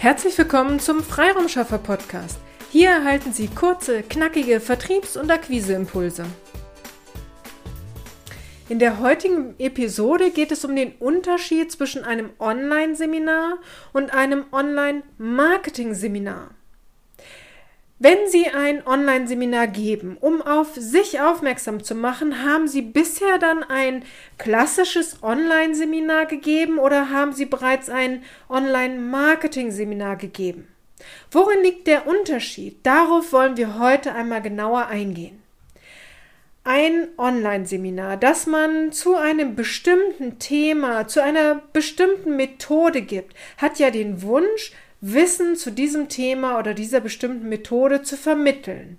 Herzlich willkommen zum Freiraumschaffer Podcast. Hier erhalten Sie kurze, knackige Vertriebs- und Akquiseimpulse. In der heutigen Episode geht es um den Unterschied zwischen einem Online-Seminar und einem Online-Marketing-Seminar. Wenn Sie ein Online-Seminar geben, um auf sich aufmerksam zu machen, haben Sie bisher dann ein klassisches Online-Seminar gegeben oder haben Sie bereits ein Online-Marketing-Seminar gegeben? Worin liegt der Unterschied? Darauf wollen wir heute einmal genauer eingehen. Ein Online-Seminar, das man zu einem bestimmten Thema, zu einer bestimmten Methode gibt, hat ja den Wunsch, Wissen zu diesem Thema oder dieser bestimmten Methode zu vermitteln.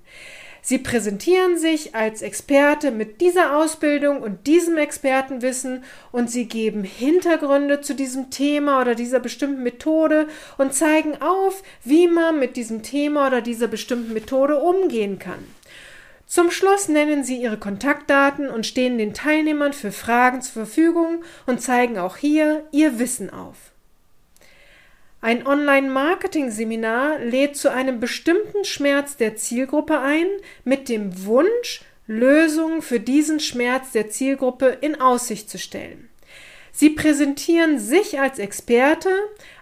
Sie präsentieren sich als Experte mit dieser Ausbildung und diesem Expertenwissen und sie geben Hintergründe zu diesem Thema oder dieser bestimmten Methode und zeigen auf, wie man mit diesem Thema oder dieser bestimmten Methode umgehen kann. Zum Schluss nennen Sie Ihre Kontaktdaten und stehen den Teilnehmern für Fragen zur Verfügung und zeigen auch hier Ihr Wissen auf. Ein Online-Marketing-Seminar lädt zu einem bestimmten Schmerz der Zielgruppe ein, mit dem Wunsch, Lösungen für diesen Schmerz der Zielgruppe in Aussicht zu stellen. Sie präsentieren sich als Experte,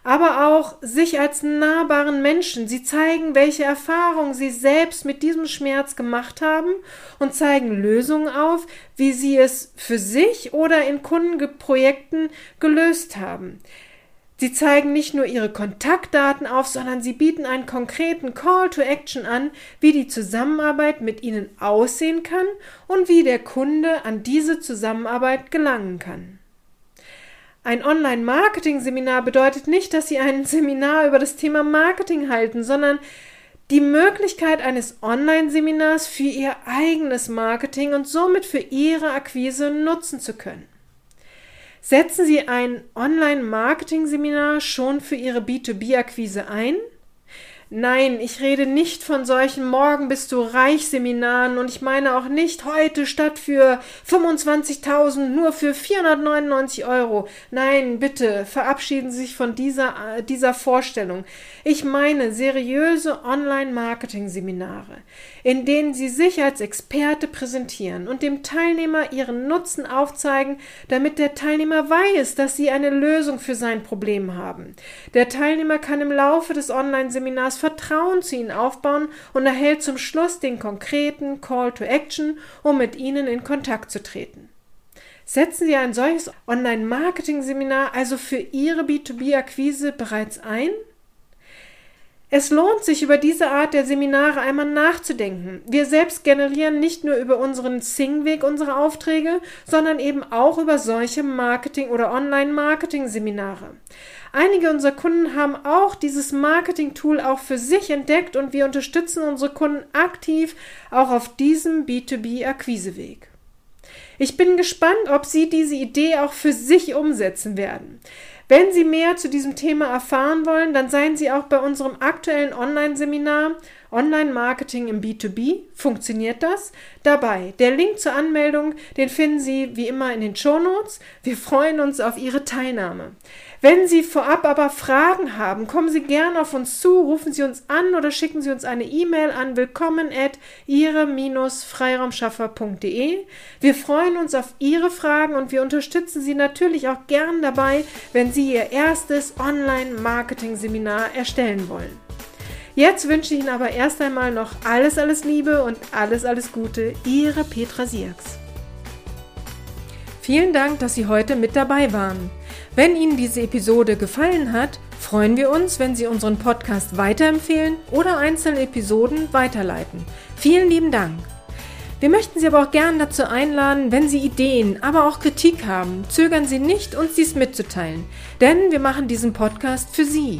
aber auch sich als nahbaren Menschen. Sie zeigen, welche Erfahrungen sie selbst mit diesem Schmerz gemacht haben und zeigen Lösungen auf, wie sie es für sich oder in Kundenprojekten gelöst haben. Sie zeigen nicht nur ihre Kontaktdaten auf, sondern sie bieten einen konkreten Call to Action an, wie die Zusammenarbeit mit ihnen aussehen kann und wie der Kunde an diese Zusammenarbeit gelangen kann. Ein Online-Marketing-Seminar bedeutet nicht, dass Sie ein Seminar über das Thema Marketing halten, sondern die Möglichkeit eines Online-Seminars für Ihr eigenes Marketing und somit für Ihre Akquise nutzen zu können. Setzen Sie ein Online-Marketing-Seminar schon für Ihre B2B-Akquise ein? Nein, ich rede nicht von solchen Morgen bist du reich Seminaren und ich meine auch nicht heute statt für 25.000 nur für 499 Euro. Nein, bitte verabschieden Sie sich von dieser, äh, dieser Vorstellung. Ich meine seriöse Online-Marketing-Seminare, in denen Sie sich als Experte präsentieren und dem Teilnehmer Ihren Nutzen aufzeigen, damit der Teilnehmer weiß, dass Sie eine Lösung für sein Problem haben. Der Teilnehmer kann im Laufe des Online-Seminars Vertrauen zu ihnen aufbauen und erhält zum Schluss den konkreten Call to Action, um mit ihnen in Kontakt zu treten. Setzen Sie ein solches Online-Marketing-Seminar also für Ihre B2B-Akquise bereits ein? Es lohnt sich, über diese Art der Seminare einmal nachzudenken. Wir selbst generieren nicht nur über unseren Sing-Weg unsere Aufträge, sondern eben auch über solche Marketing- oder Online-Marketing-Seminare. Einige unserer Kunden haben auch dieses Marketing-Tool auch für sich entdeckt und wir unterstützen unsere Kunden aktiv auch auf diesem B2B-Akquiseweg. Ich bin gespannt, ob Sie diese Idee auch für sich umsetzen werden. Wenn Sie mehr zu diesem Thema erfahren wollen, dann seien Sie auch bei unserem aktuellen Online-Seminar Online-Marketing im B2B. Funktioniert das? Dabei. Der Link zur Anmeldung, den finden Sie wie immer in den Show Notes. Wir freuen uns auf Ihre Teilnahme. Wenn Sie vorab aber Fragen haben, kommen Sie gerne auf uns zu, rufen Sie uns an oder schicken Sie uns eine E-Mail an willkommen at ihre-freiraumschaffer.de. Wir freuen uns auf Ihre Fragen und wir unterstützen Sie natürlich auch gern dabei, wenn Sie Ihr erstes Online-Marketing-Seminar erstellen wollen. Jetzt wünsche ich Ihnen aber erst einmal noch alles, alles Liebe und alles, alles Gute. Ihre Petra Sierks. Vielen Dank, dass Sie heute mit dabei waren. Wenn Ihnen diese Episode gefallen hat, freuen wir uns, wenn Sie unseren Podcast weiterempfehlen oder einzelne Episoden weiterleiten. Vielen lieben Dank. Wir möchten Sie aber auch gern dazu einladen, wenn Sie Ideen, aber auch Kritik haben, zögern Sie nicht, uns dies mitzuteilen, denn wir machen diesen Podcast für Sie.